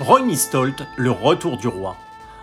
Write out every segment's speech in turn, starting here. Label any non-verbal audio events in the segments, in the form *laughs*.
Ronnie Stolt, le retour du roi.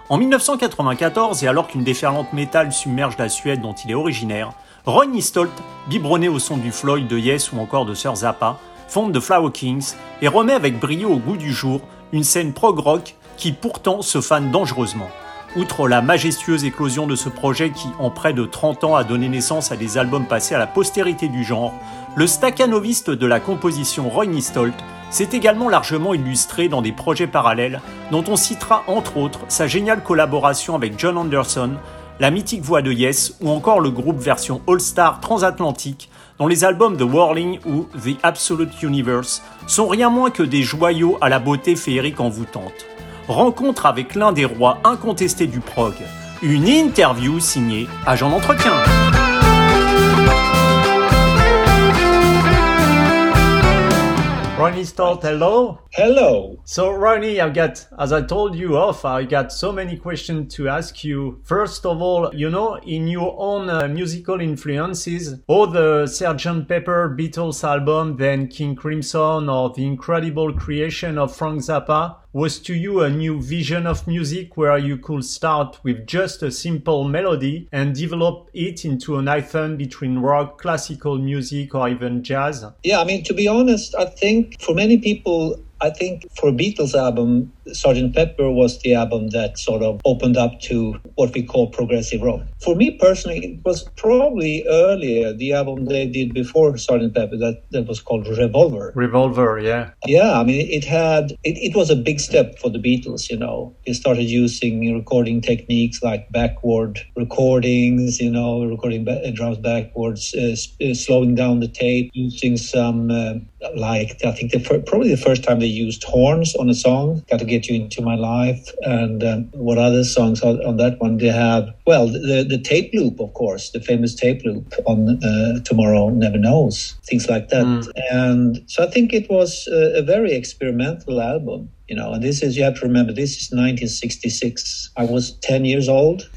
En 1994, et alors qu'une déferlante métal submerge la Suède dont il est originaire, Ronnie Stolt, biberonné au son du Floyd, de Yes ou encore de Sir Zappa, fonde The Flower Kings et remet avec brio au goût du jour une scène prog rock qui pourtant se fane dangereusement. Outre la majestueuse éclosion de ce projet qui, en près de 30 ans, a donné naissance à des albums passés à la postérité du genre, le staccanoviste de la composition Ronnie Stolt s'est également largement illustré dans des projets parallèles dont on citera entre autres sa géniale collaboration avec John Anderson, la mythique voix de Yes ou encore le groupe version All-Star transatlantique dont les albums The Whirling ou The Absolute Universe sont rien moins que des joyaux à la beauté féerique envoûtante. Rencontre avec l'un des rois incontestés du prog, une interview signée Agent d'entretien. Ronnie Stolt, hello. Hello. So, Ronnie, I've got, as I told you off, I got so many questions to ask you. First of all, you know, in your own uh, musical influences, or the Sgt. Pepper Beatles album, then King Crimson, or the incredible creation of Frank Zappa, was to you a new vision of music where you could start with just a simple melody and develop it into an hyphen between rock, classical music, or even jazz? Yeah, I mean, to be honest, I think for many people, I think for Beatles album, Sgt. Pepper was the album that sort of opened up to what we call progressive rock. For me personally, it was probably earlier, the album they did before Sgt. Pepper, that, that was called Revolver. Revolver, yeah. Yeah, I mean, it had, it, it was a big step for the Beatles, you know. They started using recording techniques like backward recordings, you know, recording ba- drums backwards, uh, uh, slowing down the tape, using some, uh, like, I think the fir- probably the first time they used horns on a song, Got to Get You Into My Life. And um, what other songs on, on, that one? They have, well, the, the tape loop, of course, the famous tape loop on uh, Tomorrow Never Knows, things like that. Mm. And so I think it was a, a very experimental album you know and this is you have to remember this is 1966 i was 10 years old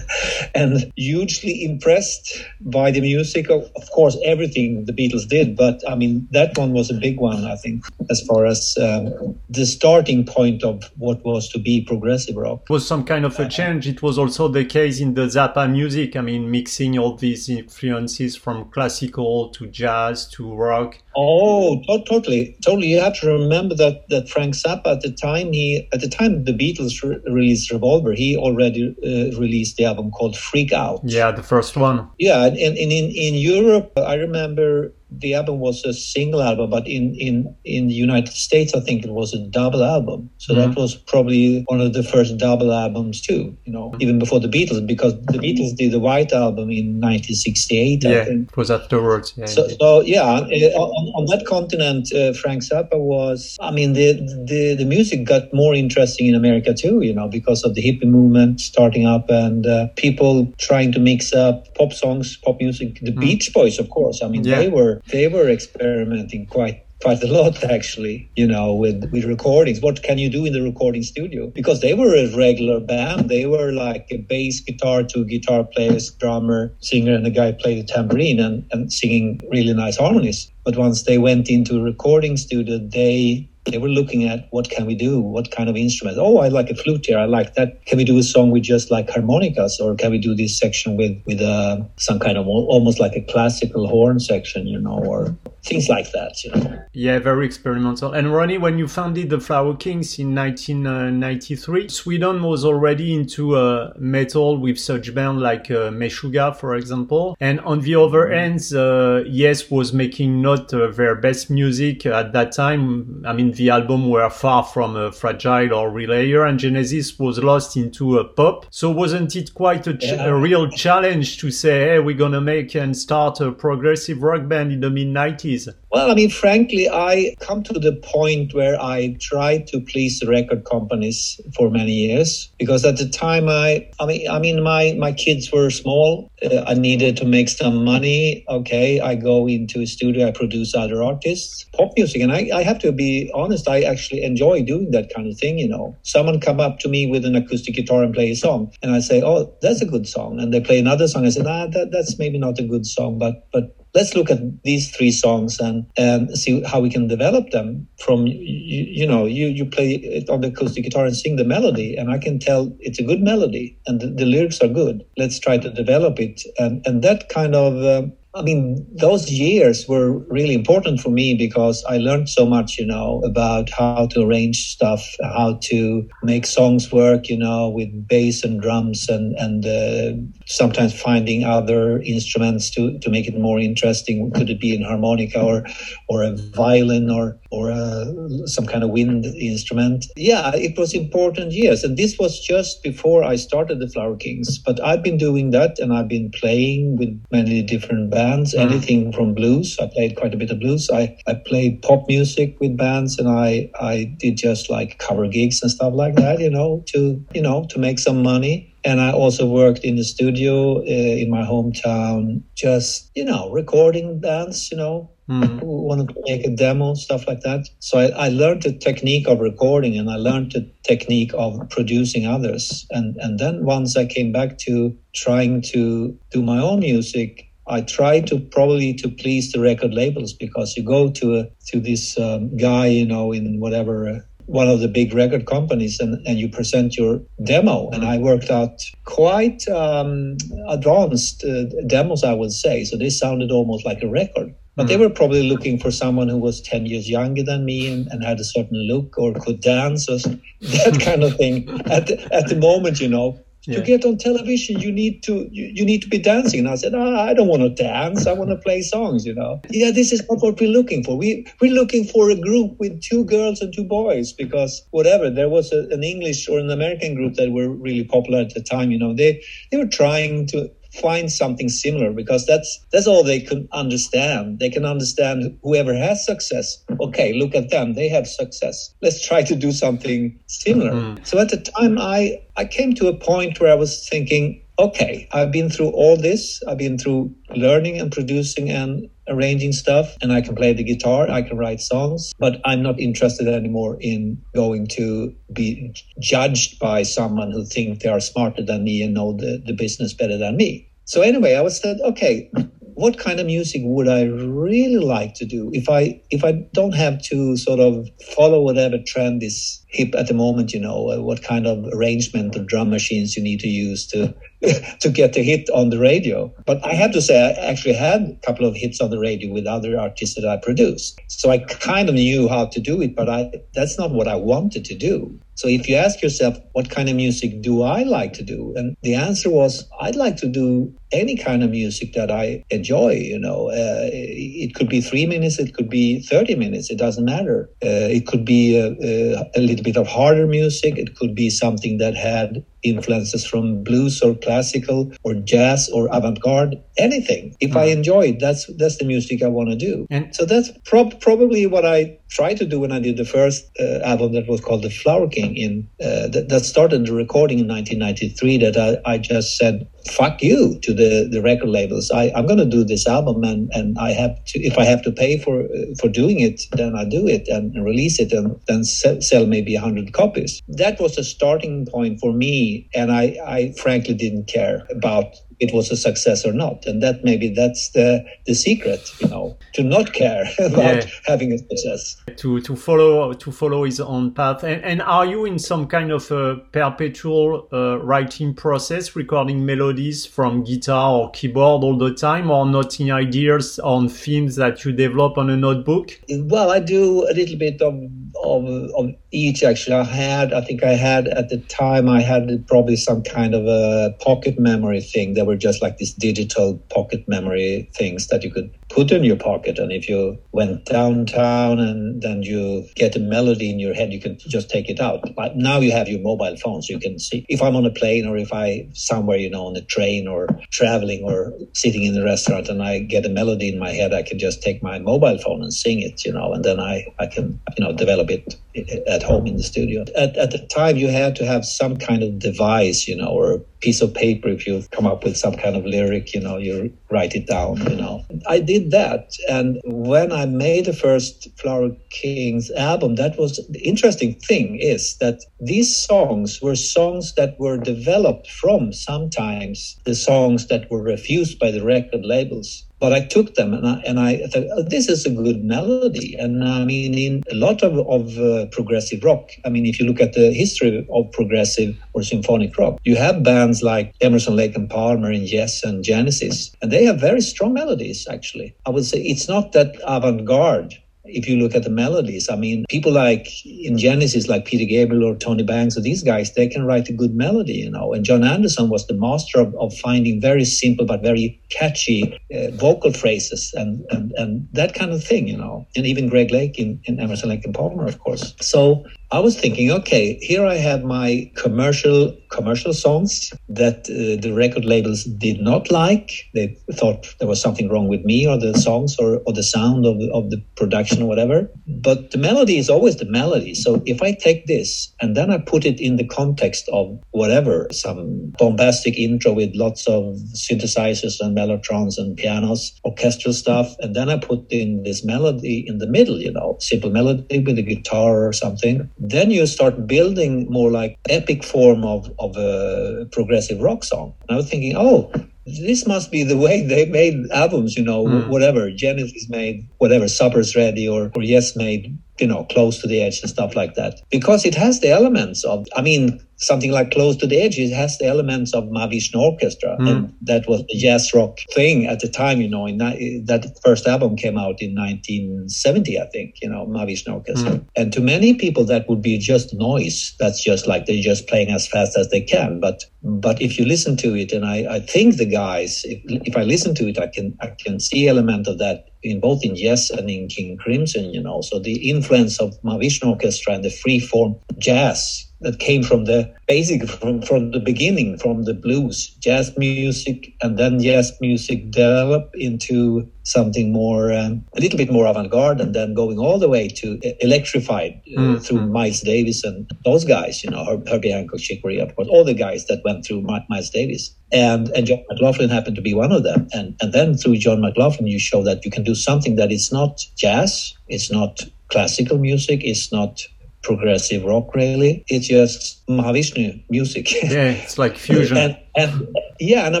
*laughs* and hugely impressed by the music. Of, of course everything the beatles did but i mean that one was a big one i think as far as um, the starting point of what was to be progressive rock. It was some kind of a change. It was also the case in the zappa music. I mean mixing all these influences from classical to jazz to rock. Oh to- totally totally. You have to remember that that frank zappa at the time he at the time the Beatles re- released Revolver, he already uh, released the album called Freak Out. Yeah, the first one. Yeah, and, and in in Europe, I remember the album was a single album, but in, in, in the United States, I think it was a double album. So mm-hmm. that was probably one of the first double albums too, you know, even before the Beatles, because the Beatles did the White Album in 1968, yeah, I think. it was afterwards. Yeah, so, so, yeah, on, on that continent, uh, Frank Zappa was, I mean, the, the, the music got more interesting in America too, you know, because of the hippie movement starting up and uh, people trying to mix up pop songs, pop music. The mm-hmm. Beach Boys, of course, I mean, yeah. they were they were experimenting quite quite a lot actually you know with with recordings. What can you do in the recording studio? Because they were a regular band. They were like a bass guitar two guitar players drummer singer and a guy played the tambourine and, and singing really nice harmonies. But once they went into a recording studio they they were looking at what can we do what kind of instruments. oh i like a flute here i like that. Can we do a song with just like harmonicas or can we do this section with with uh, some kind of almost like a classical horn section you know or things like that you know? Yeah very experimental. And ronnie when you founded the flower kings in 1993 sweden was already into uh, metal with such bands like uh, meshuggah for example. And on the other end uh, yes was making not uh, their best music at that time. I mean the album were far from uh, fragile or relayer and genesis was lost into a pop so wasn't it quite a, ch- yeah. a real challenge to say hey we're gonna make and start a progressive rock band in the mid 90s well, I mean, frankly, I come to the point where I tried to please the record companies for many years because at the time I, I mean, I mean, my my kids were small. Uh, I needed to make some money. Okay, I go into a studio. I produce other artists, pop music, and I, I have to be honest. I actually enjoy doing that kind of thing. You know, someone come up to me with an acoustic guitar and play a song, and I say, "Oh, that's a good song," and they play another song. I say, "Nah, that, that's maybe not a good song, but but let's look at these three songs and and see how we can develop them. From you, you know, you you play it on the acoustic guitar and sing the melody, and I can tell it's a good melody and the, the lyrics are good. Let's try to develop it, and and that kind of uh, I mean, those years were really important for me because I learned so much, you know, about how to arrange stuff, how to make songs work, you know, with bass and drums and, and uh, sometimes finding other instruments to, to make it more interesting. Could it be an harmonica or, or a violin or, or a, some kind of wind instrument? Yeah, it was important Yes, And this was just before I started the Flower Kings. But I've been doing that and I've been playing with many different bands mm. anything from blues. I played quite a bit of blues. I, I played pop music with bands and I, I did just like cover gigs and stuff like that, you know, to, you know, to make some money. And I also worked in the studio uh, in my hometown, just, you know, recording bands, you know, Mm. who wanted to make a demo, stuff like that. So I, I, learned the technique of recording and I learned the technique of producing others. And, and then once I came back to trying to do my own music, I tried to probably to please the record labels because you go to a, to this um, guy, you know, in whatever uh, one of the big record companies, and, and you present your demo. And I worked out quite um, advanced uh, demos, I would say. So they sounded almost like a record. But they hmm. were probably looking for someone who was 10 years younger than me and, and had a certain look or could dance or *laughs* that kind of thing. At the, at the moment, you know, yeah. to get on television you need to you, you, need to be dancing. And i said oh, i don't want to dance. I want to play songs you know. Yeah this is not what we're looking for. We we're looking for a group with two girls and two boys because whatever there was a, an english or an american group that were really popular at the time you know. They they were trying to find something similar because that's that's all they can understand. They can understand whoever has success. Okay look at them. They have success. Let's try to do something similar. Mm-hmm. so at the time i i came to a point where i was thinking okay i've been through all this. I've been through learning and producing and arranging stuff and I can play the guitar, I can write songs, but I'm not interested anymore in going to be judged by someone who think they are smarter than me and know the, the business better than me. So anyway, I was said, okay, what kind of music would I really like to do if I if I don't have to sort of follow whatever trend is hip at the moment? You know, uh, what kind of arrangement of drum machines you need to use to *laughs* to get a hit on the radio. But I have to say, I actually had a couple of hits on the radio with other artists that I produced, so I kind of knew how to do it. But I that's not what I wanted to do. So if you ask yourself, what kind of music do I like to do? And the answer was, I'd like to do any kind of music that I enjoy. You know, uh, it could be three minutes, it could be 30 minutes, it doesn't matter. Uh, it could be a, a, little bit of harder music, it could be something that had influences from blues or classical or jazz or avant-garde anything if mm. i enjoy it that's that's the music i want to do and so that's prob- probably what i tried to do when i did the first uh, album that was called the flower king in uh, that, that started the recording in 1993 that I, I just said fuck you to the, the record labels. I, I'm going to do this album and, and I have to, if I have to pay for, for doing it, then I do it and, release it and then sell, sell maybe a hundred copies. That was a starting point for me. And I, I frankly didn't care about it was a success or not. And that maybe that's the, the secret, you know, to not care *laughs* about yeah. having a success. To, to follow, to follow his own path. And, and are you in some kind of a perpetual uh, writing process, recording melodies from guitar or keyboard all the time or noting ideas on themes that you develop on a notebook? Well, I do a little bit of, of, of each actually. I had, I think I had at the time, I had probably some kind of a pocket memory thing that were just like these digital pocket memory things that you could put in your pocket. And if you went downtown and then you get a melody in your head, you can just take it out. But now you have your mobile phones. You can see if I'm on a plane or if I somewhere, you know, on a train or traveling or sitting in a restaurant and I get a melody in my head, I can just take my mobile phone and sing it, you know, and then I, I can, you know, develop it at home in the studio. At, at the time, you had to have some kind of device, you know, or a piece of paper. If you come up with some kind of lyric, you know, you write it down, you know. I did that. And when I made the first Flower Kings album, that was the interesting thing is that these songs were songs that were developed from sometimes the songs that were refused by the record labels. But I took them and I, and I thought, oh, this is a good melody. And I mean, in a lot of, of uh, progressive rock, I mean, if you look at the history of progressive or symphonic rock, you have bands like Emerson, Lake and Palmer and Yes and Genesis, and they have very strong melodies, actually. I would say it's not that avant garde if you look at the melodies, I mean, people like in Genesis, like Peter Gabriel or Tony Banks or these guys, they can write a good melody, you know. And Jon Anderson was the master of, of finding very simple but very catchy uh, vocal phrases and, and, and that kind of thing, you know. And even Greg Lake in, in Emerson, Lake and Palmer, of course. So I was thinking, okay, here I have my commercial commercial songs that uh, the record labels did not like. They thought there was something wrong with me or the songs or, or the sound of, of the production or whatever. But the melody is always the melody. So if I take this and then I put it in the context of whatever, some bombastic intro with lots of synthesizers and mellotrons and pianos, orchestral stuff, and then I put in this melody in the middle, you know, simple melody with a guitar or something then you start building more like epic form of, of a progressive rock song. And I was thinking, oh, this must be the way *laughs* they made albums, you know, mm. whatever. Genesis made whatever, Supper's Ready or, or Yes made, you know, Close to the Edge and stuff like that. Because it has the elements of, I mean, something like Close to the Edge, it has the elements of Mahavishnu Orchestra. Mm. And that was the jazz rock thing at the time, you know, in that first album came out in 1970, I think, you know, Mahavishnu Orchestra. Mm. And to many people, that would be just noise. That's just like they're just playing as fast as they can. But, but if you listen to it, and I, I think the guys, if, if I listen to it, I can, I can see element of that in both in Yes and in King Crimson, you know. So the influence of Mahavishnu Orchestra and the free form jazz that came from the basic from, from the beginning from the blues jazz music and then jazz music developed into something more um, a little bit more avant-garde and then going all the way to electrified uh, mm-hmm. through miles davis and those guys you know herbie hancock chick corea of course all the guys that went through miles davis and and john mclaughlin happened to be one of them and and then through john mclaughlin you show that you can do something that is not jazz it's not classical music it's not progressive rock really. It's just Mahavishnu music. Yeah, it's like fusion. *laughs* and, and yeah, and I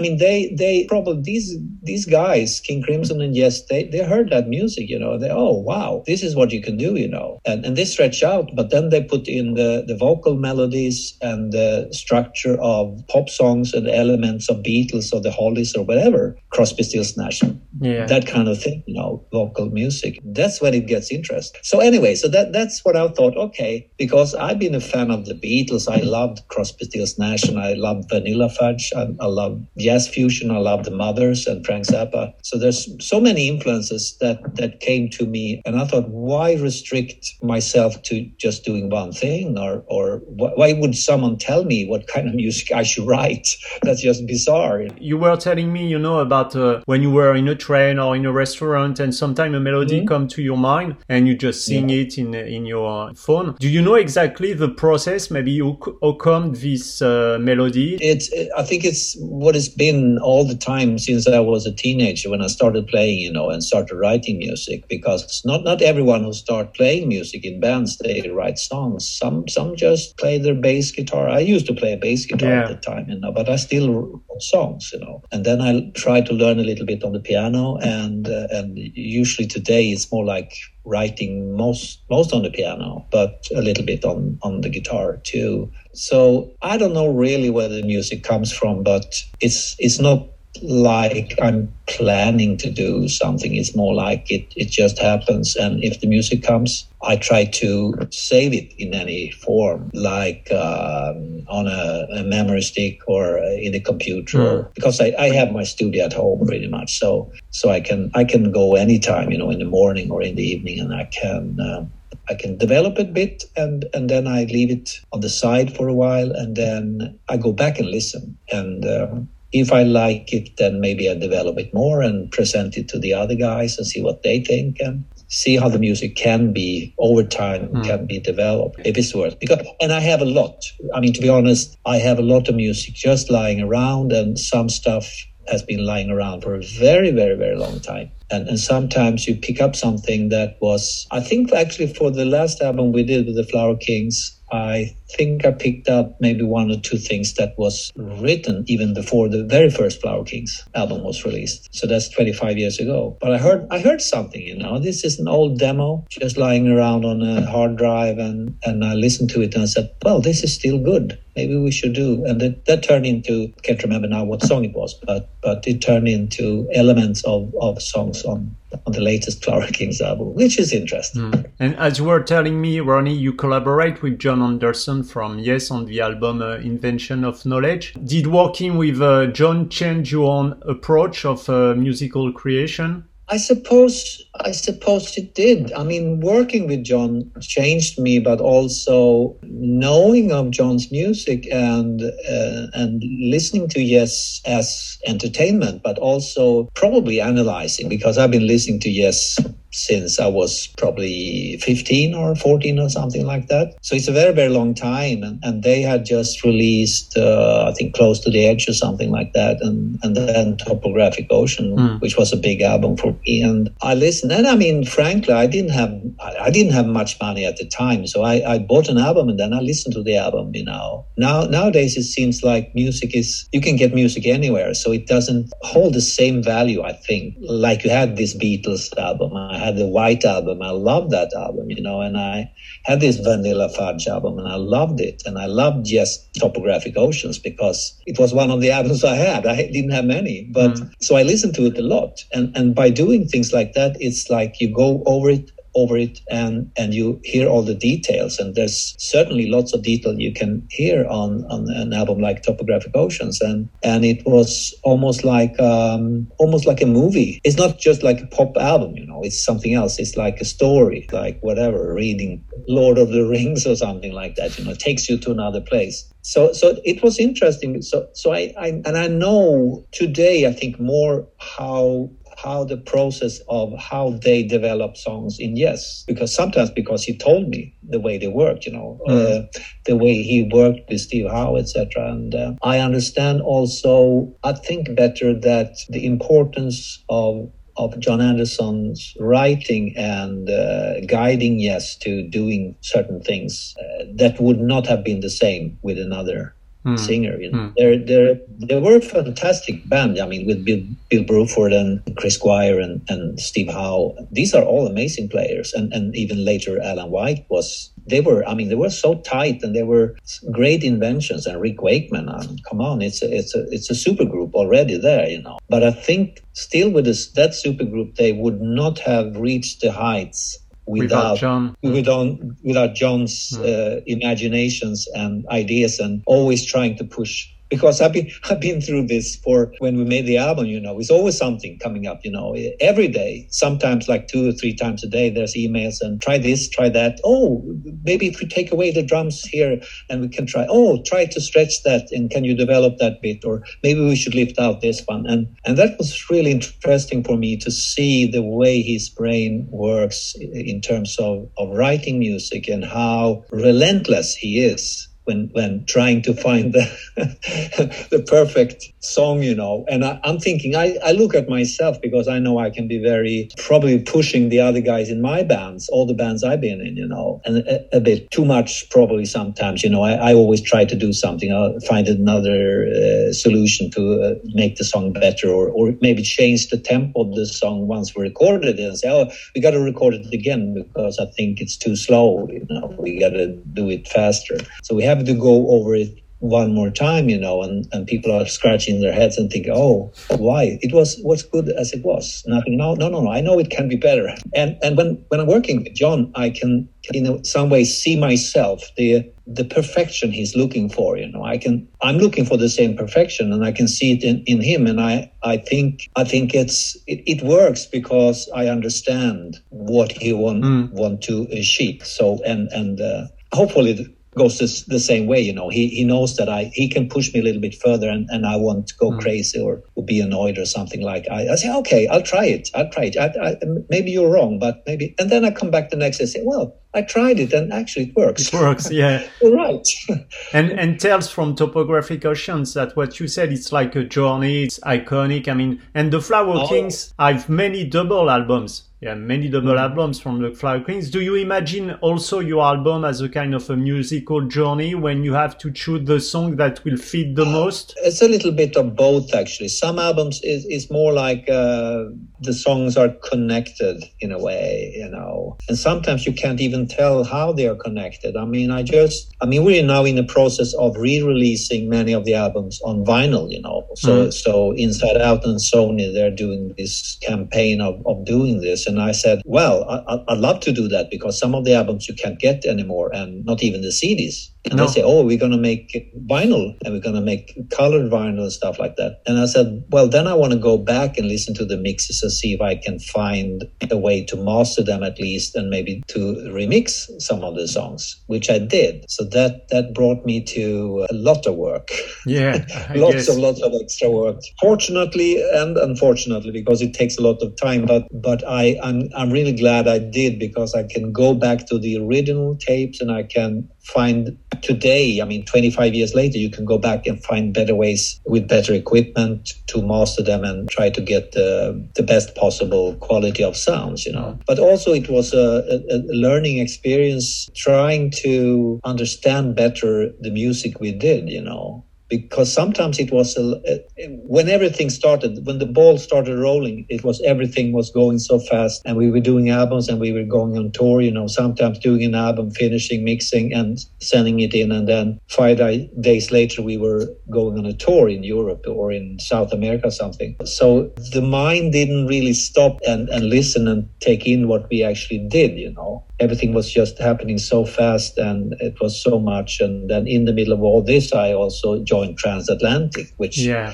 mean they they probably these these guys, King Crimson and Yes, they they heard that music, you know. They oh wow, this is what you can do, you know. And and they stretch out, but then they put in the the vocal melodies and the structure of pop songs and elements of Beatles or the Hollies or whatever, Crosby, Stills, Nash, yeah. that kind of thing, you know, vocal music. That's when it gets interesting. So anyway, so that that's what I thought. Okay, because I've been a fan of the Beatles, I loved Crosby, Stills, Nash, and I loved Vanilla Fudge. I, I love jazz fusion. I love the Mothers and Frank Zappa. So there's so many influences that that came to me, and I thought, why restrict myself to just doing one thing, or or why would someone tell me what kind of music I should write? *laughs* That's just bizarre. You were telling me, you know, about uh, when you were in a train or in a restaurant, and sometimes a melody mm-hmm. come to your mind, and you just sing yeah. it in in your phone. Do you know exactly the process? Maybe how, how come this uh, melody? It's I think it's what it's been all the time since I was a teenager when I started playing, you know, and started writing music. Because not not everyone who start playing music in bands they write songs. Some some just play their bass guitar. I used to play a bass guitar yeah. at the time, you know, but I still wrote songs, you know. And then I tried to learn a little bit on the piano, and uh, and usually today it's more like writing most most on the piano, but a little bit on on the guitar too. So I don't know really where the music comes from, but it's it's not like I'm planning to do something. It's more like it, it just happens. And if the music comes, I try to save it in any form, like um, on a, a, memory stick or in a computer, mm. because I, I have my studio at home pretty much. So so I can I can go anytime, you know, in the morning or in the evening, and I can. Uh, I can develop it a bit and, and then I leave it on the side for a while and then I go back and listen. And um, if I like it, then maybe I develop it more and present it to the other guys and see what they think and see how the music can be over time mm. can be developed if it's worth because and I have a lot. I mean to be honest, I have a lot of music just lying around and some stuff has been lying around for a very, very, very long time. And, and sometimes you pick up something that was, I think actually for the last album we did with the Flower Kings, I think I picked up maybe one or two things that was written even before the very first Flower Kings album was released. So that's 25 years ago. But I heard I heard something, you know. This is an old demo just lying around on a hard drive and and I listened to it and I said, "Well, this is still good. Maybe we should do." And that, that turned into can't remember now what song it was, but but it turned into elements of of songs on on the latest Flower Kings album, which is interesting. Mm. And as you were telling me, Ronnie, you collaborate with Jon Anderson from Yes on the album uh, Invention of Knowledge. Did working with uh, change your own approach of uh, musical creation? I suppose I suppose it did. I mean, working with Jon changed me, but also knowing of Jon's music and uh, and listening to Yes as entertainment, but also probably analyzing because I've been listening to Yes since I was probably 15 or 14 or something like that. So it's a very, very long time. And, and they had just released, uh, I think, Close to the Edge or something like that. And, and then Topographic Ocean, mm. which was a big album for. And I listened. And I mean, frankly, I didn't have, I didn't have much money at the time. So I, I bought an album and then I listened to the album, you know. Now, nowadays it seems like music is, you can get music anywhere. So it doesn't hold the same value, I think, like you had this Beatles album. I had the White album. I loved that album, you know, and I had this Vanilla Fudge album and I loved it. And I loved just Topographic Oceans because it was one of the albums I had. I didn't have many, but mm. so I listened to it a lot. And, and by doing things like that, it's like you go over it over it and and you hear all the details. And there's certainly lots of detail you can hear on on an album like topographic oceans. And and it was almost like um almost like a movie. It's not just like a pop album you know it's something else. It's like a story like whatever reading lord of the rings or something like that you know it takes you to another place. So so it was interesting. So so I, I and i know today i think more how how the process of how they develop songs in Yes, because sometimes because he told me the way they worked, you know, mm. uh, the way he worked with Steve Howe, etc. And uh, I understand also, I think better that the importance of of Jon Anderson's writing and uh, guiding Yes to doing certain things uh, that would not have been the same with another mm. singer. You know, mm. they're, they're, they were a fantastic band. I mean, with Bill, Bill Bruford and Chris Squire and, and Steve Howe. These are all amazing players. And, and even later, Alan White was, they were, I mean, they were so tight and they were great inventions. And Rick Wakeman, I mean, come on, it's a, it's a, it's a super group already there, you know. But I think still with this, that super group, they would not have reached the heights without, without Jon, without, without Jon's mm. uh, imaginations and ideas, and always trying to push because I've been *laughs* I've been through this for when we made the album. You know, it's always something coming up. You know, every day, sometimes like two or three times a day. There's emails and try this, try that. Oh, maybe if we take away the drums here and we can try. Oh, try to stretch that and can you develop that bit? Or maybe we should lift out this one. And and that was really interesting for me to see the way his brain works in terms of of writing music and how relentless he is when when trying to find the *laughs* the perfect song, you know. And I, am thinking, I, I look at myself because I know I can be very probably pushing the other guys in my bands, all the bands I've been in, you know, and a, a bit too much probably sometimes. You know, I, I always try to do something. I'll find another uh, solution to uh, make the song better, or or maybe change the tempo of the song once we recorded it and say, oh, we got to record it again because I think it's too slow. You know, we got to do it faster. So we have have to go over it one more time, you know, and, and people are scratching their heads and think, oh, why? It was was good as it was. Nothing. No, no, no, no. I know it can be better. And and when when I'm working with Jon, I can in some ways see myself the the perfection he's looking for. You know, I can I'm looking for the same perfection, and I can see it in, in him. And I I think I think it's it, it works because I understand what he want mm. want to achieve. So and and uh, hopefully goes this, the same way. You know, he, he knows that I he can push me a little bit further, and, and I won't go mm. crazy or, or be annoyed or something like. I, I say, okay, I'll try it. I'll try it. I, I, maybe you're wrong, but maybe. And then I come back the next day and say, well, I tried it, and actually it works. It works, *laughs* yeah. right. *laughs* and and Tales from Topographic Oceans that what you said, it's like a journey. It's iconic. I mean, and the Flower oh. Kings have many double albums yeah, many double mm. albums from the Flower Queens. Do you imagine also your album as a kind of a musical journey when you have to choose the song that will fit the most? It's a little bit of both, actually. Some albums is, is more like uh, the songs are connected in a way, you know, and sometimes you can't even tell how they are connected. I mean, I just, I mean, we're now in the process of re-releasing many of the albums on vinyl, you know. So, mm. so Inside Out and Sony, they're doing this campaign of, of doing this and I said, well, I, would love to do that because some of the albums you can't get anymore and not even the CDs. And no. they say, oh, we're going to make vinyl and we're going to make colored vinyl and stuff like that. And I said, well, then I want to go back and listen to the mixes and see if I can find a way to master them at least and maybe to remix some of the songs, which I did. So that, that brought me to a lot of work. Yeah. *laughs* lots guess. of, lots of extra work. Fortunately and unfortunately, because it takes a lot of time, but, but I, I'm, I'm really glad I did because I can go back to the original tapes and I can find today, I mean, 25 years later, you can go back and find better ways with better equipment to master them and try to get the, the best possible quality of sounds, you know. But also, it was a, a, a learning experience trying to understand better the music we did, you know because sometimes it was a, when everything started when the ball started rolling it was everything was going so fast. And we were doing albums and we were going on tour you know sometimes doing an album finishing mixing and sending it in. And then five days later we were going on a tour in europe or in south america something. So the mind didn't really stop and, and listen and take in what we actually did you know. Everything was just happening so fast and it was so much. And then in the middle of all this, I also joined Transatlantic, which yeah.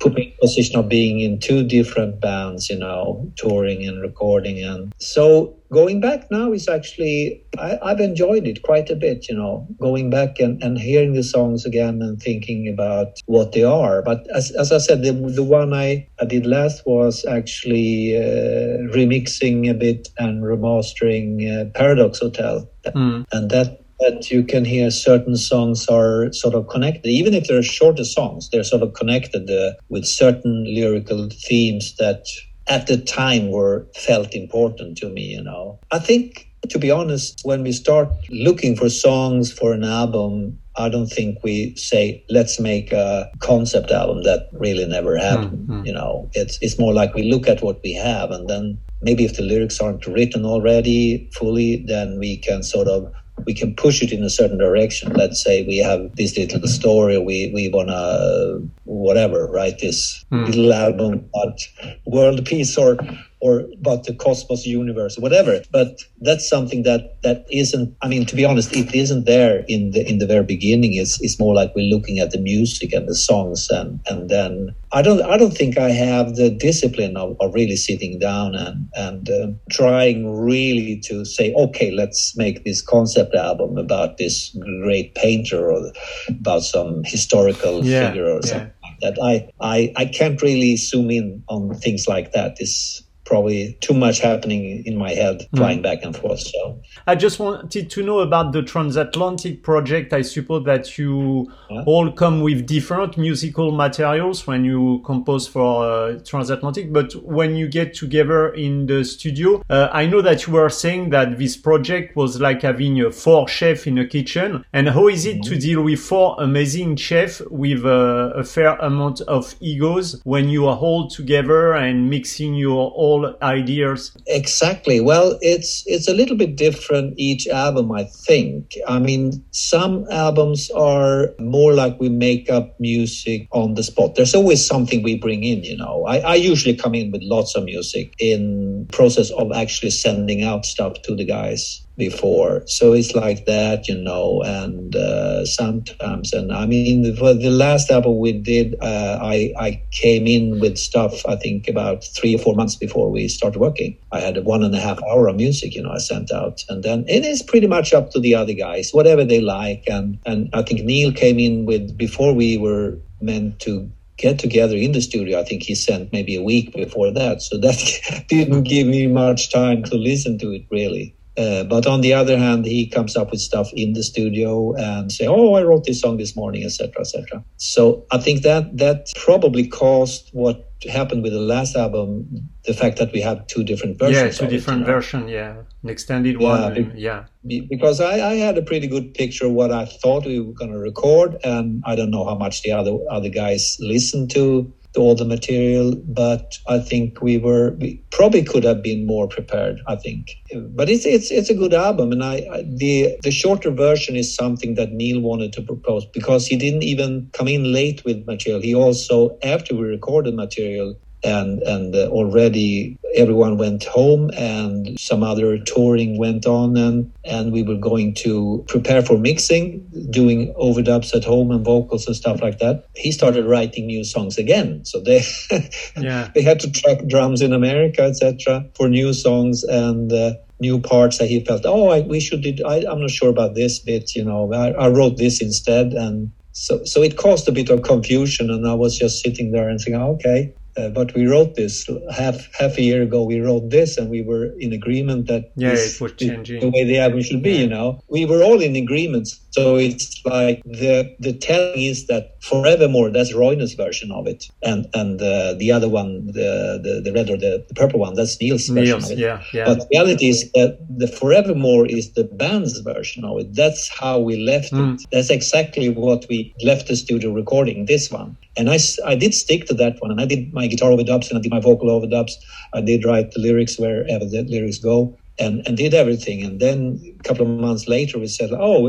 put me in position of being in two different bands, you know, touring and recording. And so going back now is actually I, have enjoyed it quite a bit you know going back and, and hearing the songs again and thinking about what they are but as, as i said the, the one I, I did last was actually uh, remixing a bit and remastering uh, paradox hotel mm. and that that you can hear certain songs are sort of connected even if they're shorter songs they're sort of connected uh, with certain lyrical themes that at the time were felt important to me, you know. I think to be honest, when we start looking for songs for an album, I don't think we say let's make a concept album. That really never happened. Mm-hmm. You know, it's it's more like we look at what we have, and then maybe if the lyrics aren't written already fully, then we can sort of we can push it in a certain direction. Let's say we have this little story, we, we want to, whatever, write this mm. little album about world peace or or about the cosmos universe whatever but that's something that that isn't i mean to be honest it isn't there in the in the very beginning it's it's more like we're looking at the music and the songs and and then i don't i don't think i have the discipline of, of really sitting down and and uh, trying really to say okay let's make this concept album about this great painter or about some historical yeah, figure or yeah. something that i i i can't really zoom in on things like that. This probably too much happening in my head mm. flying back and forth so i just wanted to know about the transatlantic project i suppose that you yeah. all come with different musical materials when you compose for uh, transatlantic but when you get together in the studio uh, i know that you were saying that this project was like having a four chef in a kitchen and how is it mm-hmm. to deal with four amazing chefs with uh, a fair amount of egos when you are all together and mixing your all ideas? Exactly. Well, it's it's a little bit different each album, I think. I mean, some albums are more like we make up music on the spot. There's always something we bring in, you know. I, I usually come in with lots of music in process of actually sending out stuff to the guys before. So it's like that, you know, and uh, sometimes, and I mean, for the last album we did, uh, I, I came in with stuff, I think about three or four months before we started working. I had a one and a half hour of music, you know, I sent out. And then it is pretty much up to the other guys, whatever they like. And, and I think Neil came in with, before we were meant to get together in the studio. I think he sent maybe a week before that. So that *laughs* didn't give me much time to listen to it really. Uh, but on the other hand, he comes up with stuff in the studio and say, "Oh, I wrote this song this morning," etc., etc. So I think that that probably caused what happened with the last album, the fact that we have two different versions. Yeah, two different you know? versions. Yeah, an extended yeah, one. Be, yeah, because I, I, had a pretty good picture of what I thought we were going to record, and I don't know how much the other other guys listened to all the material, but I think we were we probably could have been more prepared. I think, but it's it's it's a good album, and I, I the the shorter version is something that Neil wanted to propose because he didn't even come in late with material. He also after we recorded material, and and uh, already everyone went home and some other touring went on and and we were going to prepare for mixing doing overdubs at home and vocals and stuff like that. He started writing new songs again. So they *laughs* yeah. they had to track drums in america etc for new songs and uh, new parts that he felt oh I, we should did I, i'm not sure about this bit you know I, I wrote this instead. And so so it caused a bit of confusion and i was just sitting there and saying oh, okay uh, but we wrote this half half a year ago. We wrote this, and we were in agreement that yeah, it was changing the way the album should be. Yeah. You know, we were all in agreement. So it's like the the telling is that forevermore. That's Roine's version of it, and and uh, the other one, the, the the red or the, the purple one, that's Neil's version Neil's, it. Yeah, yeah. But the reality is that the forevermore is the band's version of it. That's how we left mm. it. That's exactly what we left the studio recording. This one. And I, I did stick to that one, and I did my guitar overdubs and I did my vocal overdubs. I did write the lyrics wherever the lyrics go, and and did everything. And then a couple of months later, we said, "Oh,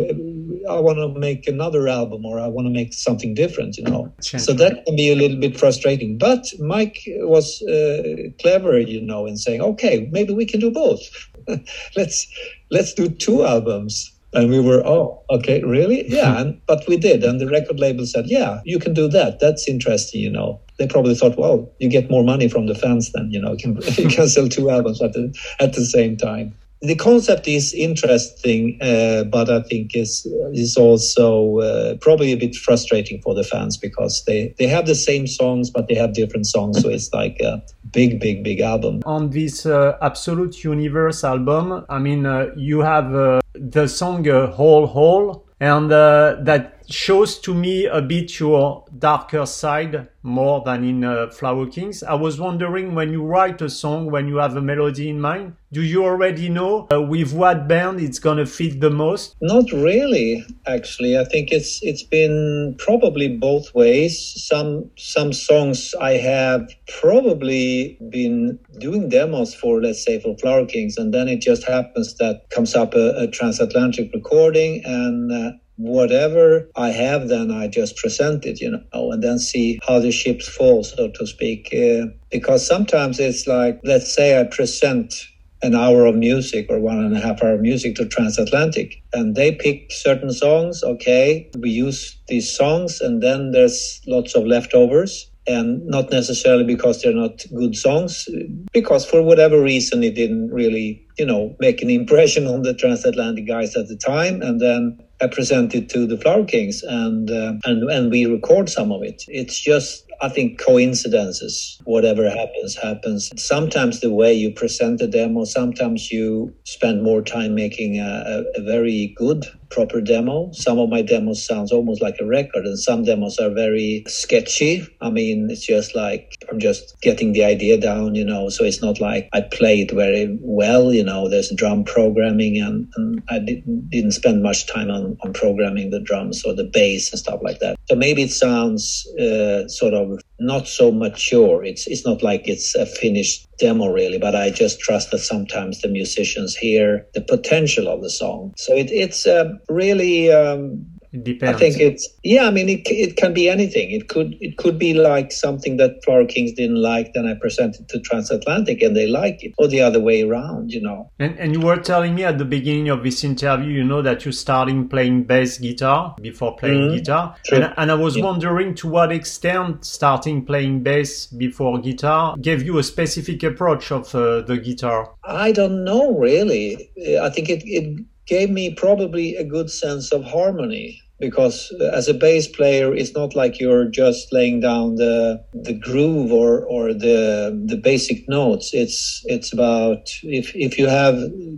I want to make another album, or I want to make something different," you know. So that can be a little bit frustrating. But Mike was uh, clever, you know, in saying, "Okay, maybe we can do both. *laughs* let's let's do two albums." And we were, oh, okay, really? *laughs* Yeah. And, but we did. And the record label said, yeah, you can do that. That's interesting, you know. They probably thought, well, you get more money from the fans then, you know, you can, *laughs* you can sell two albums at the, at the same time the concept is interesting, uh, but I think is is also uh, probably a bit frustrating for the fans because they they have the same songs, but they have different songs, so it's like a big, big, big album. On this uh, Absolute Universe album, I mean, uh, you have uh, the song uh, "Owl Howl." and that shows to me a bit your darker side more than in uh, Flower Kings. I was wondering when you write a song, when you have a melody in mind, do you already know uh, with what band it's gonna fit the most? Not really, actually. I think it's it's been probably both ways. Some some songs I have probably been doing demos for, let's say, for Flower Kings, and then it just happens that comes up a, a transatlantic recording and uh, whatever I have, then I just present it, you know, and then see how the ships fall, so to speak. Uh, because sometimes it's like, let's say I present an hour of music or one and a half hour of music to Transatlantic, and they pick certain songs. Okay, we use these songs, and then there's lots of leftovers and not necessarily because they're not good songs, because for whatever reason it didn't really, you know, make an impression on the transatlantic guys at the time. And then I presented to the Flower Kings, and uh, and and we record some of it. It's just I think coincidences. Whatever happens, happens. Sometimes the way you present the demo, sometimes you spend more time making a, a, a very good proper demo. Some of my demos sounds almost like a record, and some demos are very sketchy. I mean, it's just like I'm just getting the idea down, you know. So it's not like I play it very well, you know. There's drum programming, and, and I didn't, didn't spend much time on, on programming the drums or the bass and stuff like that. So maybe it sounds uh, sort of not so mature. It's it's not like it's a finished demo really, but I just trust that sometimes the musicians hear the potential of the song. So it, it's uh, really um, it depends. I think it's yeah. I mean, it, it can be anything. It could it could be like something that Flower Kings didn't like, then I presented to Transatlantic and they like it, or the other way around. You know. And and you were telling me at the beginning of this interview, you know, that you're starting playing bass guitar before playing mm-hmm. guitar, True. and, and I was yeah. wondering to what extent starting playing bass before guitar gave you a specific approach of uh, the guitar. I don't know really. I think it it gave me probably a good sense of harmony because as a bass player it's not like you're just laying down the the groove or or the the basic notes. It's it's about if if you have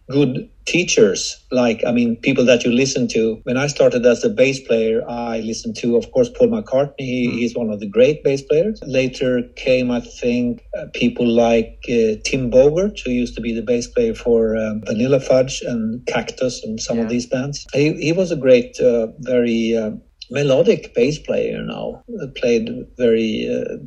good teachers, like, I mean, people that you listen to. When I started as a bass player, I listened to, of course, Paul McCartney. He, mm. He's one of the great bass players. Later came, I think, uh, people like uh, Tim Bogert, who used to be the bass player for um, Vanilla Fudge and Cactus and some yeah. of these bands. He, he was a great, uh, very uh, melodic bass player now. Played very. Uh,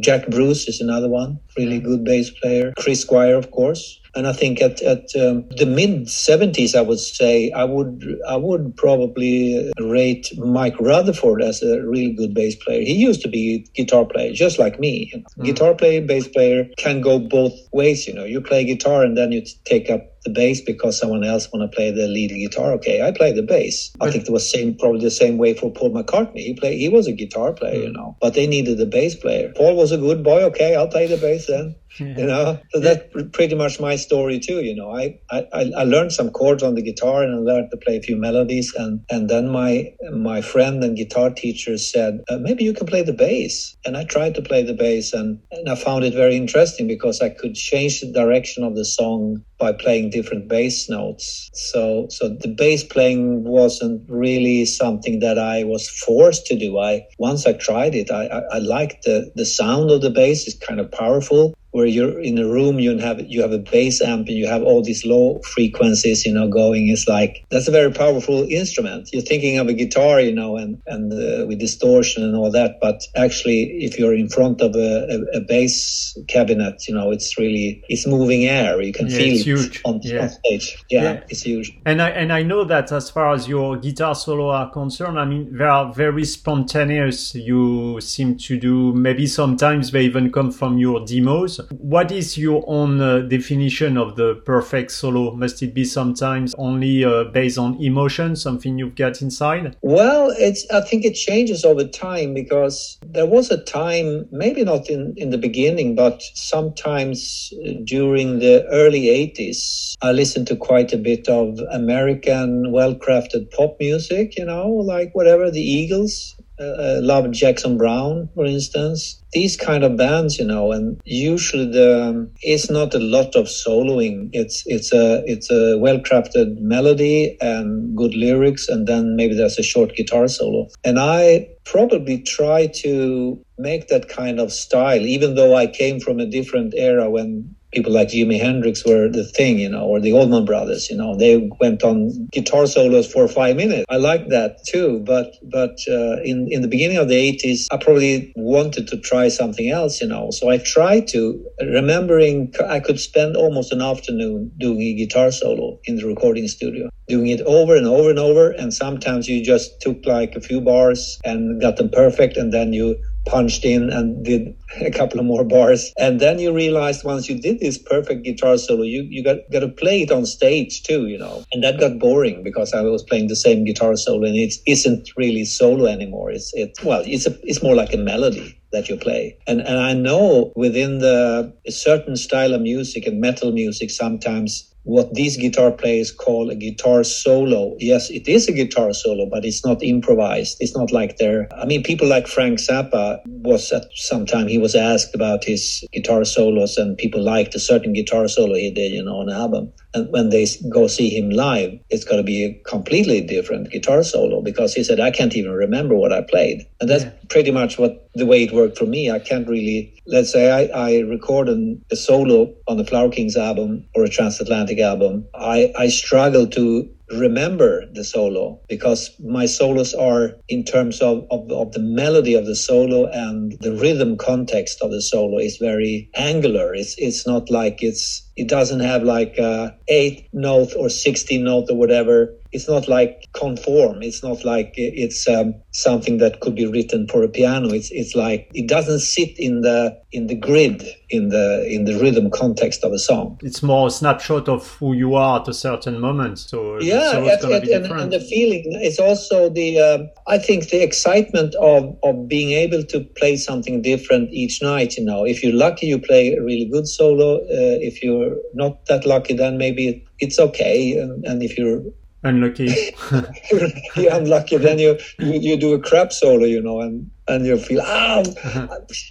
Jack Bruce is another one, really good bass player. Chris Squire, of course. And I think at, at um, the mid 70s, I would say I would I would probably rate Mike Rutherford as a really good bass player. He used to be a guitar player, just like me. Mm. Guitar player, bass player can go both ways. You know, you play guitar and then you take up the bass because someone else want to play the lead guitar. Okay, I play the bass. I think it was same probably the same way for Paul McCartney. He play he was a guitar player, mm. you know, but they needed a bass player. Paul was a good boy. Okay, I'll play the bass then. You know? So that's pretty much my story too you know. I, I i learned some chords on the guitar and i learned to play a few melodies and and then my my friend and guitar teacher said uh, maybe you can play the bass. And i tried to play the bass and, and i found it very interesting because i could change the direction of the song by playing different bass notes. So so the bass playing wasn't really something that i was forced to do. I once i tried it i i, I liked the the sound of the bass. Is kind of powerful where you're in a room you have you have a bass amp and you have all these low frequencies you know going. It's like that's a very powerful instrument. You're thinking of a guitar you know and and uh, with distortion and all that but actually if you're in front of a, a, a bass cabinet you know it's really it's moving air. You can yeah, feel it huge. On, yeah. on stage. Yeah, yeah, it's huge. And i and i know that as far as your guitar solo are concerned i mean they are very spontaneous you seem to do maybe sometimes they even come from your demos what is your own uh, definition of the perfect solo? Must it be sometimes only uh, based on emotion, something you've got inside? Well, it's. I think it changes over time because there was a time, maybe not in in the beginning, but sometimes during the early '80s, I listened to quite a bit of American, well-crafted pop music. You know, like whatever the Eagles, uh, uh, love Jackson Browne, for instance. These kind of bands, you know, and usually the um, it's not a lot of soloing. It's it's a it's a well crafted melody and good lyrics, and then maybe there's a short guitar solo. And I probably try to make that kind of style, even though I came from a different era when people like Jimi Hendrix were the thing, you know, or the Allman Brothers, you know, they went on guitar solos for five minutes. I like that too, but but uh, in in the beginning of the '80s, I probably wanted to try something else, you know. So I tried to, remembering I could spend almost an afternoon doing a guitar solo in the recording studio, doing it over and over and over, and sometimes you just took like a few bars and got them perfect, and then you punched in and did a couple of more bars. And then you realized once you did this perfect guitar solo, you, you got, got to play it on stage too, you know. And that got boring because I was playing the same guitar solo and it isn't really solo anymore. It's, it's, well, it's a, it's more like a melody that you play. And and I know within the certain style of music and metal music sometimes what these guitar players call a guitar solo. Yes, it is a guitar solo, but it's not improvised. It's not like they're, I mean, people like Frank Zappa was at some time, he was asked about his guitar solos and people liked a certain guitar solo he did, you know, on an album. And when they go see him live, it's going to be a completely different guitar solo because he said, I can't even remember what I played. And that's yeah. pretty much what the way it worked for me. I can't really, let's say I, I record an, a solo on the Flower Kings album or a transatlantic album. I, I struggle to remember the solo because my solos are in terms of, of, of, the melody of the solo and the rhythm context of the solo is very angular it's it's not like it's it doesn't have like a eight note or 16 note or whatever it's not like conform. It's not like it's um, something that could be written for a piano. It's it's like it doesn't sit in the in the grid in the in the rhythm context of a song. It's more a snapshot of who you are at a certain moment so yeah and, and, and, the feeling it's also the uh, i think the excitement of of being able to play something different each night you know. If you're lucky you play a really good solo. Uh, if you're not that lucky then maybe it's okay. And, and if you're unlucky. *laughs* You're unlucky. Then you, you, you do a crap solo you know and and you feel, ah,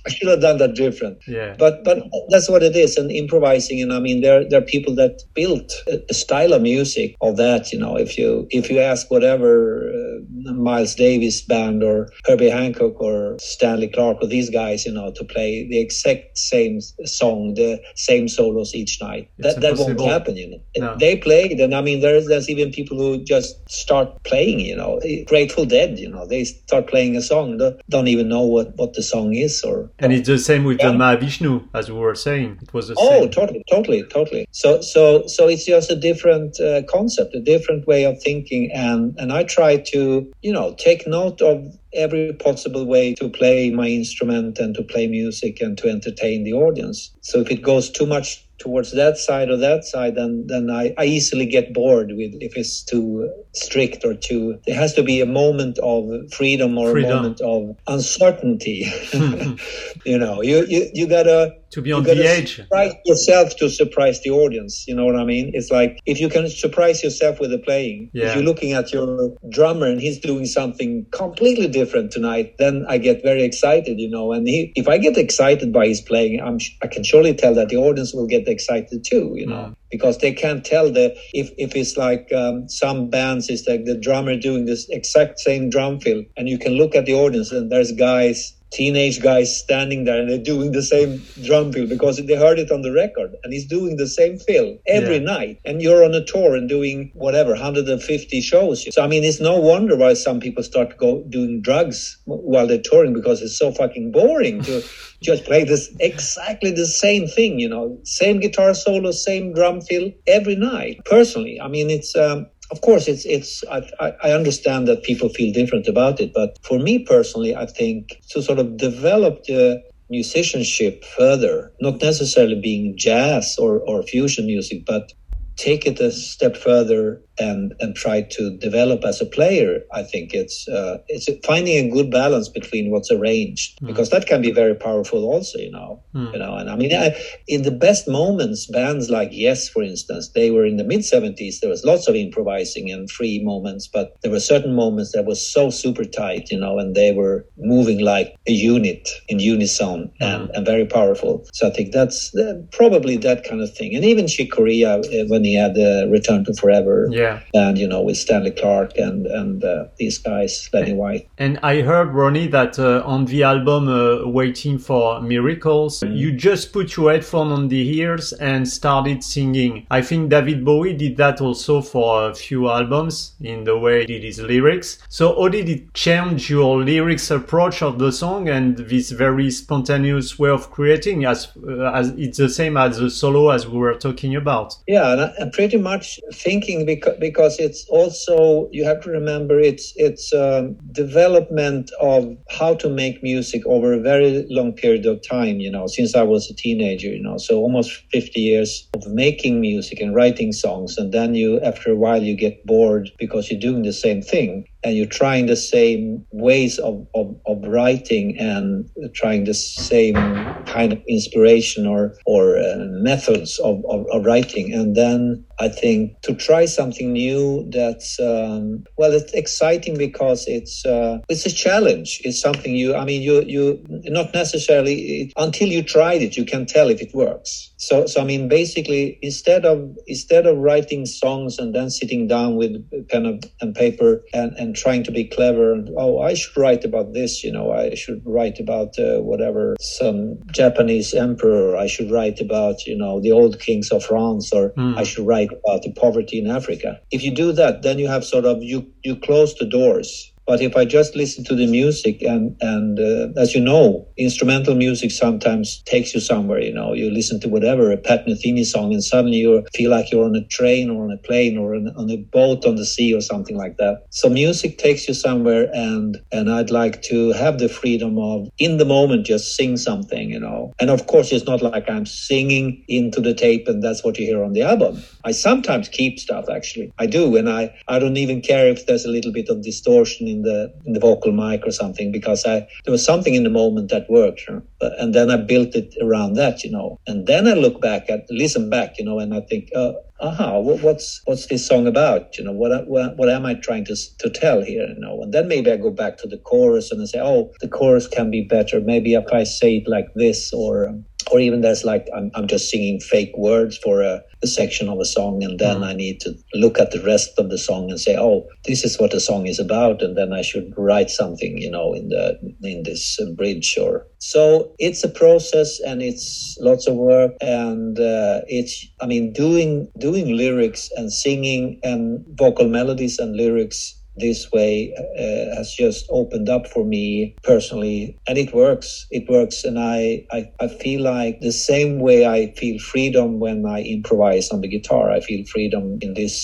I should have done that different. Yeah. But but that's what it is, and improvising. And I mean, there there are people that built a, style of music of that. You know, if you if you ask whatever uh, Miles Davis band or Herbie Hancock or Stanley Clarke or these guys, you know, to play the exact same song, the same solos each night, It's that that won't happen. You know, No. they played, and I mean, there's there's even people who just start playing. You know, Grateful Dead. You know, they start playing a song, don't, don't even know what what the song is or And it's the same with Yeah. the Mahavishnu, as we were saying. It was the same. Oh, same. totally, totally, totally. So, so, so it's just a different uh, concept, a different way of thinking, and and I try to, you know, take note of every possible way to play my instrument and to play music and to entertain the audience. So if it goes too much towards that side or that side, then then I, I easily get bored with if it's too strict or too. There has to be a moment of freedom or Freedom. a moment of uncertainty. Hmm. *laughs* you know, you you you gotta to be on the edge. surprise yourself to surprise the audience. You know what I mean? It's like if you can surprise yourself with the playing. Yeah. If you're looking at your drummer and he's doing something completely different tonight, then I get very excited. You know, and he, if I get excited by his playing, I'm I can surely tell that the audience will get excited too. You know. Mm. Because they can't tell the if, if it's like um, some bands, it's like the drummer doing this exact same drum fill, and you can look at the audience and there's guys teenage guys standing there and they're doing the same drum fill because they heard it on the record and he's doing the same fill every Yeah. night. And you're on a tour and doing whatever 150 shows. So i mean it's no wonder why some people start go doing drugs while they're touring because it's so fucking boring to *laughs* just play this exactly the same thing you know same guitar solo same drum fill every night. Personally i mean it's um of course it's it's I, I understand that people feel different about it but for me personally i think to sort of develop the musicianship further not necessarily being jazz or, or fusion music but take it a step further and and try to develop as a player i think it's uh, it's finding a good balance between what's arranged because that can be very powerful also you know. Mm. you know and i mean I, in the best moments bands like yes for instance they were in the mid 70s there was lots of improvising and free moments but there were certain moments that was so super tight you know and they were moving like a unit in unison and, and very powerful. So i think that's uh, probably that kind of thing. And even Chick Corea uh, when he had the return to forever Yeah. Band you know with Stanley Clarke and and uh, these guys lenny white And I heard, Ronnie, that uh, on the album uh, Waiting for Miracles, you just put your headphone on the ears and started singing. I think David Bowie did that also for a few albums in the way he did his lyrics. So how did it change your lyrics approach of the song and this very spontaneous way of creating as, uh, as it's the same as the solo as we were talking about? Yeah, and pretty much thinking because because it's also you have to remember it's it's development of how to make music over a very long period of time. You know, since I was a teenager, you know, so almost 50 years of making music and writing songs, and then you after a while you get bored because you're doing the same thing and you're trying the same ways of, of, of writing and trying the same kind of inspiration or or uh, methods of, of, of writing and then I think to try something new that's um, well it's exciting because it's uh, it's a challenge it's something you I mean you you not necessarily it, until you tried it you can tell if it works so so I mean basically instead of instead of writing songs and then sitting down with pen and- paper and and trying to be clever and oh I should write about this you know I should write about uh, whatever some Japanese emperor I should write about you know the old kings of France or Hmm. I should write about the poverty in Africa. If you do that then you have sort of you you close the doors but if I just listen to the music and and uh, as you know, instrumental music sometimes takes you somewhere. You know, you listen to whatever a Pat Metheny song, and suddenly you feel like you're on a train or on a plane or on, on a boat on the sea or something like that. So music takes you somewhere, and and I'd like to have the freedom of in the moment just sing something. You know, and of course it's not like I'm singing into the tape and that's what you hear on the album. I sometimes keep stuff actually. I do, and I I don't even care if there's a little bit of distortion in in the in the vocal mic or something because I there was something in the moment that worked, and then I built it around that, you know. And then I look back at listen back, you know, and I think, uh, aha, what, what's what's this song about? You know, what, what what am I trying to to tell here? You know, and then maybe I go back to the chorus and I say, oh, the chorus can be better. Maybe if I say it like this, or or even there's like I'm, I'm just singing fake words for a, a section of a song and then mm. i need to look at the rest of the song and say oh this is what the song is about and then i should write something you know in the in this bridge or so it's a process and it's lots of work and uh, it's i mean doing doing lyrics and singing and vocal melodies and lyrics this way uh, has just opened up for me personally. And it works. It works. And I, I, I feel like the same way i feel freedom when i improvise on the guitar i feel freedom in this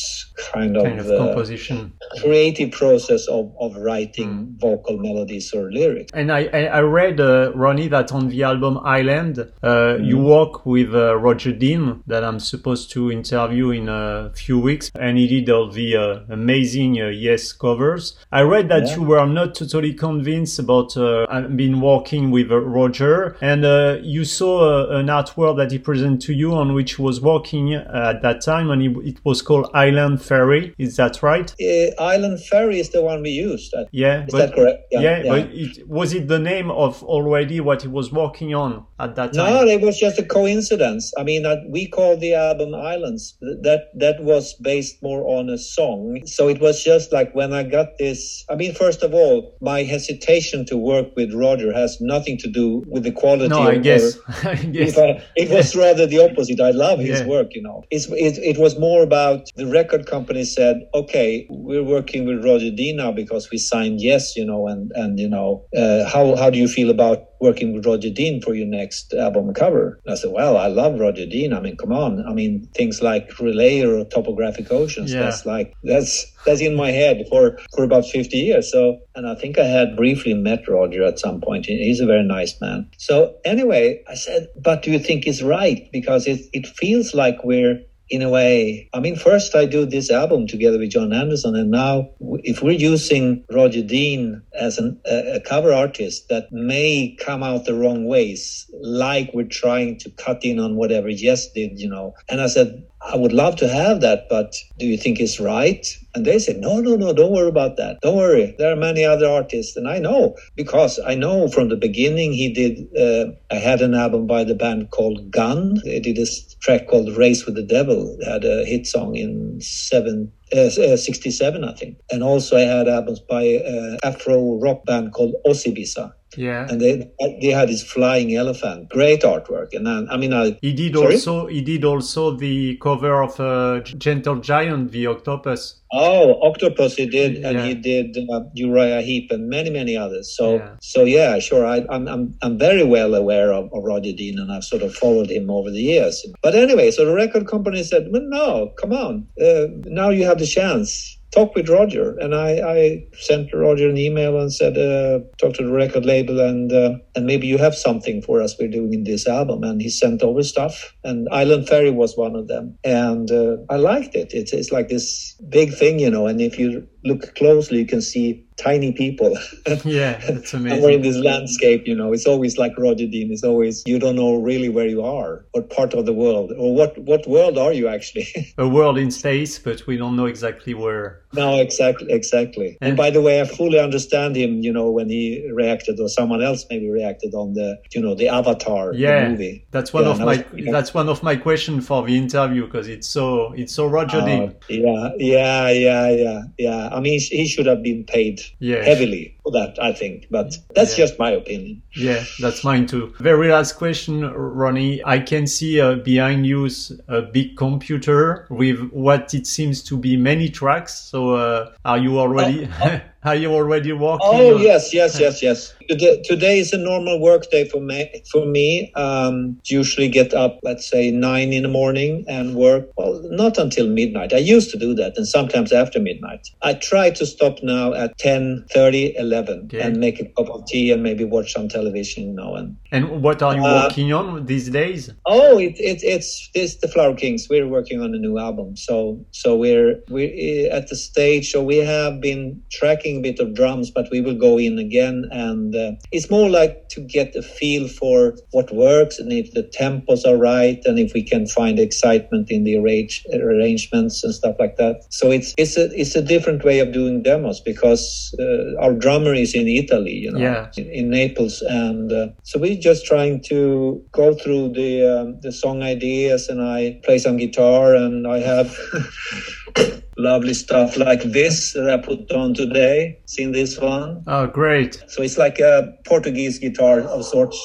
kind of, kind of uh, composition. creative process of, of writing mm. vocal melodies or lyrics. And i i read uh, ronnie that on the album island mm. you work with uh, roger dean that i'm supposed to interview in a few weeks. And he did all the uh, amazing yes covers. I read that yeah. you were not totally convinced about uh, been working with uh, Roger, and uh, you saw uh, an artwork that he presented to you on which he was working at that time, and it was called Island Ferry. Is that right? Uh, Island Ferry is the one we used. Yeah, is but, that correct? Yeah, yeah, yeah. but it, was it the name of already what he was working on at that time? No, it was just a coincidence. I mean, we called the album Islands. That that was based more on a song, so it was just like when I got this, I mean, first of all, my hesitation to work with Roger has nothing to do with the quality. No, I guess. *laughs* I guess. I, it was rather the opposite. I love his yeah. work, you know. It's, it, it was more about the record company said, okay, we're working with Roger Dean now because we signed yes, you know, and, and you know, uh, how, how do you feel about working with Roger Dean for your next album cover. And I said, well, I love Roger Dean. I mean, come on. I mean, things like Relayer Topographic Oceans, yeah. that's like, that's, that's in my head for, for about 50 years. So, and I think I had briefly met Roger at some point. He's a very nice man. So anyway, I said, but do you think it's right? Because it, it feels like we're, in a way, I mean, first I do this album together with Jon Anderson, and now if we're using Roger Dean as an, a, a cover artist, that may come out the wrong ways, like we're trying to cut in on whatever Yes did, you know. And I said, I would love to have that, but do you think it's right? And they said, no, no, no, don't worry about that. Don't worry. There are many other artists. And I know because I know from the beginning he did, uh, I had an album by the band called Gun. They did a track called Race with the Devil. They had a hit song in seven, uh, uh, 67, I think. And also I had albums by uh, Afro rock band called Osibisa. Yeah, and they they had this flying elephant, great artwork, and then, I mean, I, he did sorry? also he did also the cover of uh, Gentle Giant, the octopus. Oh, octopus he did, and yeah. he did uh, Uriah Heep and many many others. So yeah. so yeah, sure, I, am I'm I'm very well aware of, of, Roger Dean, and I've sort of followed him over the years. But anyway, so the record company said, well, no, come on, uh, now you have the chance talk with Roger. And I, I sent Roger an email and said, uh, talk to the record label and uh, and maybe you have something for us we're doing in this album. And he sent over stuff. And Island Ferry was one of them. And uh, I liked it. It's, it's like this big thing, you know. And if you look closely, you can see tiny people. *laughs* yeah, it's amazing. and we're in this landscape, you know. It's always like Roger Dean. It's always you don't know really where you are, what part of the world, or what what world are you actually? *laughs* A world in space, but we don't know exactly where. No, exactly, exactly. And, by the way, I fully understand him. You know, when he reacted, or someone else maybe reacted on the, you know, the Avatar yeah, movie. That's one yeah, of my was, that's one of my questions for the interview because it's so it's so Roger uh, Dean. Yeah, yeah, yeah, yeah, yeah. I mean, he should have been paid yeah. heavily for that, I think. But that's yeah. just my opinion. Yeah, that's mine too. Very last question, Ronnie. I can see uh, behind you a big computer with what it seems to be many tracks. So, uh, are you already? Uh, Are you already walking? Oh yes, yes, *laughs* yes, yes. Today is a normal work day for me. For me, um, usually get up, let's say nine in the morning and work. Well, not until midnight. I used to do that, and sometimes after midnight. I try to stop now at 10, 30, 11 okay. and make a cup of tea and maybe watch some television now and. And what are you uh, working on these days? Oh, it, it, it's it's the Flower Kings. We're working on a new album, so so we're we're at the stage. So we have been tracking missing a bit of drums, but we will go in again. And uh, it's more like to get a feel for what works and if the tempos are right and if we can find excitement in the arrange, arrangements and stuff like that. So it's it's a it's a different way of doing demos because uh, our drummer is in Italy, you know, yeah. in, in Naples, and uh, so we're just trying to go through the um, the song ideas, and I play some guitar, and I have. *laughs* lovely stuff like this that I put on today. Seen this one? Oh, great. So it's like a Portuguese guitar of sorts.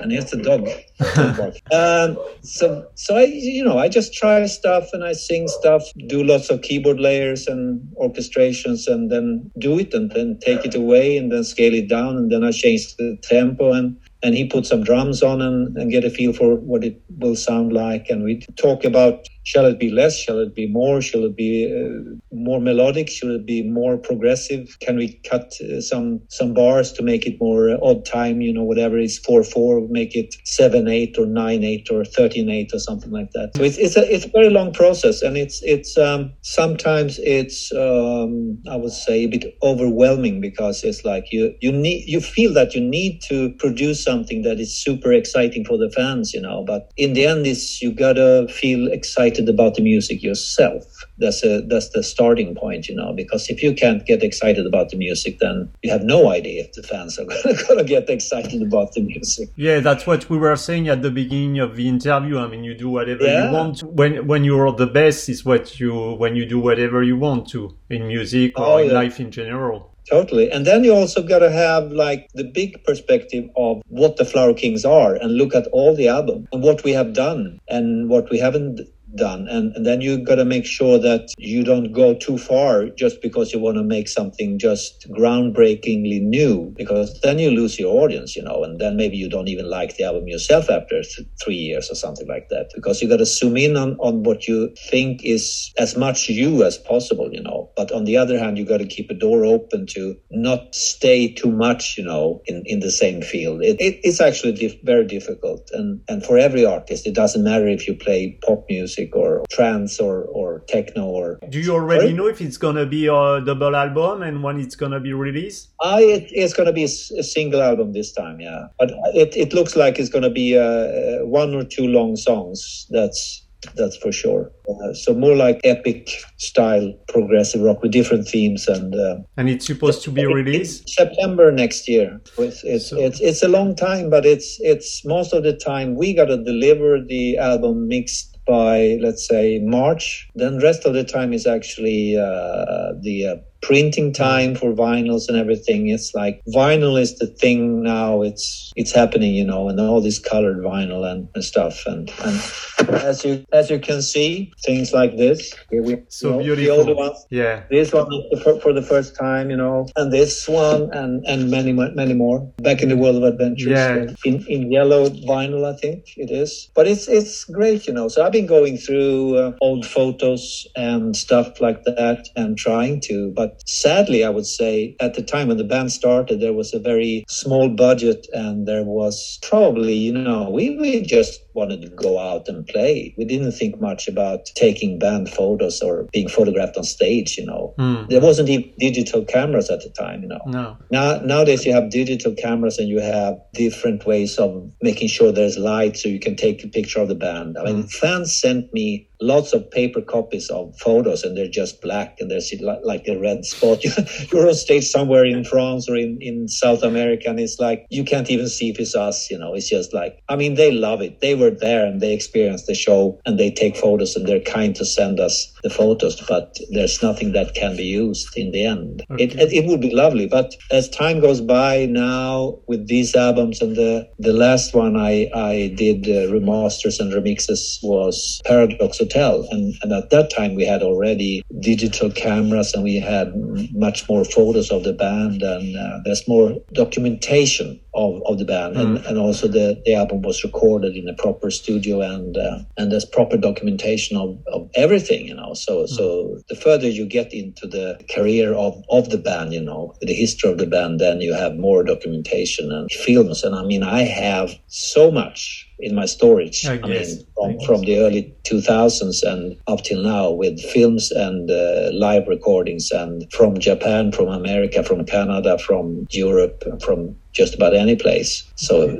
And here's the dog. *laughs* um, so, so I, you know, I just try stuff and I sing stuff, do lots of keyboard layers and orchestrations, and then do it, and then take it away, and then scale it down, and then I change the tempo, and and he put some drums on and, and get a feel for what it will sound like. And we talk about shall it be less, shall it be more, shall it be uh, more melodic, shall it be more progressive? Can we cut uh, some some bars to make it more uh, odd time? You know, whatever is four four, make it seven eight or nine eight or thirteen eight or something like that. So it's it's a it's a very long process, and it's it's um, sometimes it's um, I would say a bit overwhelming because it's like you you need you feel that you need to produce something that is super exciting for the fans, you know. But in the end, it's you gotta feel excited about the music yourself. That's a that's the starting point, you know. Because if you can't get excited about the music, then you have no idea if the fans are *laughs* gonna, gonna get excited about the music. Yeah, that's what we were saying at the beginning of the interview. I mean, you do whatever yeah. you want. When when you're the best is what you when you do whatever you want to in music or oh, in life in general. Totally. And then you also got to have like the big perspective of what the Flower Kings are and look at all the album and what we have done and what we haven't done. And, and then you got to make sure that you don't go too far just because you want to make something just groundbreakingly new because then you lose your audience you know and then maybe you don't even like the album yourself after th- three years or something like that because you got to zoom in on, on what you think is as much you as possible you know. But on the other hand you got to keep a door open to not stay too much you know in, in the same field. It, it, it's actually very difficult. And and for every artist it doesn't matter if you play pop music music or trance or, or techno or. Do you already Sorry? know if it's gonna be a double album and when it's gonna be released? I it, it's gonna be a, single album this time, yeah. But it, it looks like it's gonna be uh, one or two long songs. That's that's for sure. Uh, so more like epic style progressive rock with different themes and uh, and it's supposed to be released September next year. It's it's, so. it's it's a long time, but it's it's most of the time we got to deliver the album mixed by let's say March. Then rest of the time is actually uh, the uh, printing time for vinyls and everything. It's like vinyl is the thing now. It's it's happening, you know, and all this colored vinyl and, and stuff. And, and as you as you can see, things like this. Here we, so you know, beautiful. The older ones. Yeah. This one for, for, the first time, you know, and this one and and many many more. Back in the world of adventures Yeah. in in yellow vinyl, I think it is. But it's it's great, you know. So I've been going through uh, old photos and stuff like that and trying to, but sadly, I would say at the time when the band started, there was a very small budget and there was probably, you know, we, we just wanted to go out and play. We didn't think much about taking band photos or being photographed on stage, you know. Mm. There wasn't even digital cameras at the time, you know. No. Now nowadays you have digital cameras and you have different ways of making sure there's light so you can take a picture of the band. I mean, mm. fans sent me lots of paper copies of photos and they're just black and there's like a red spot. *laughs* You're on stage somewhere in France or in, in South America and it's like you can't even see if it's us, you know. It's just like, I mean, they love it. They were there and they experienced the show and they take photos and they're kind to send us the photos, but there's nothing that can be used in the end. Okay. It, it, it would be lovely, but as time goes by now with these albums and the, the last one I, I did uh, remasters and remixes was Paradox Hotel. And, and at that time we had already digital cameras and we had much more photos of the band and uh, there's more documentation of, of the band, mm. and, and also the, the album was recorded in a proper studio, and uh, and there's proper documentation of, of everything, you know. So mm. so the further you get into the career of, of the band, you know, the history of the band, then you have more documentation and films. And I mean, I have so much in my storage. I I, mean, from, I from the early 2000s and up till now, with films and uh, live recordings, and from Japan, from America, from Canada, from Europe, from just about any place. So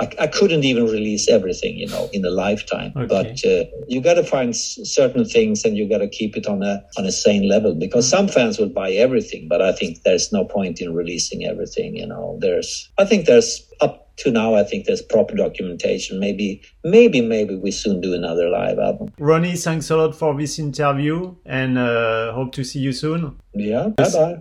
I, I couldn't even release everything, you know, in a lifetime. Okay. But uh, you got to find s- certain things, and you got to keep it on a on a sane level because some fans will buy everything, but I think there's no point in releasing everything. You know, there's I think there's up to now. I think there's proper documentation. Maybe, maybe, maybe we soon do another live album. Ronnie, thanks a lot for this interview and uh, hope to see you soon. Yeah. Bye bye.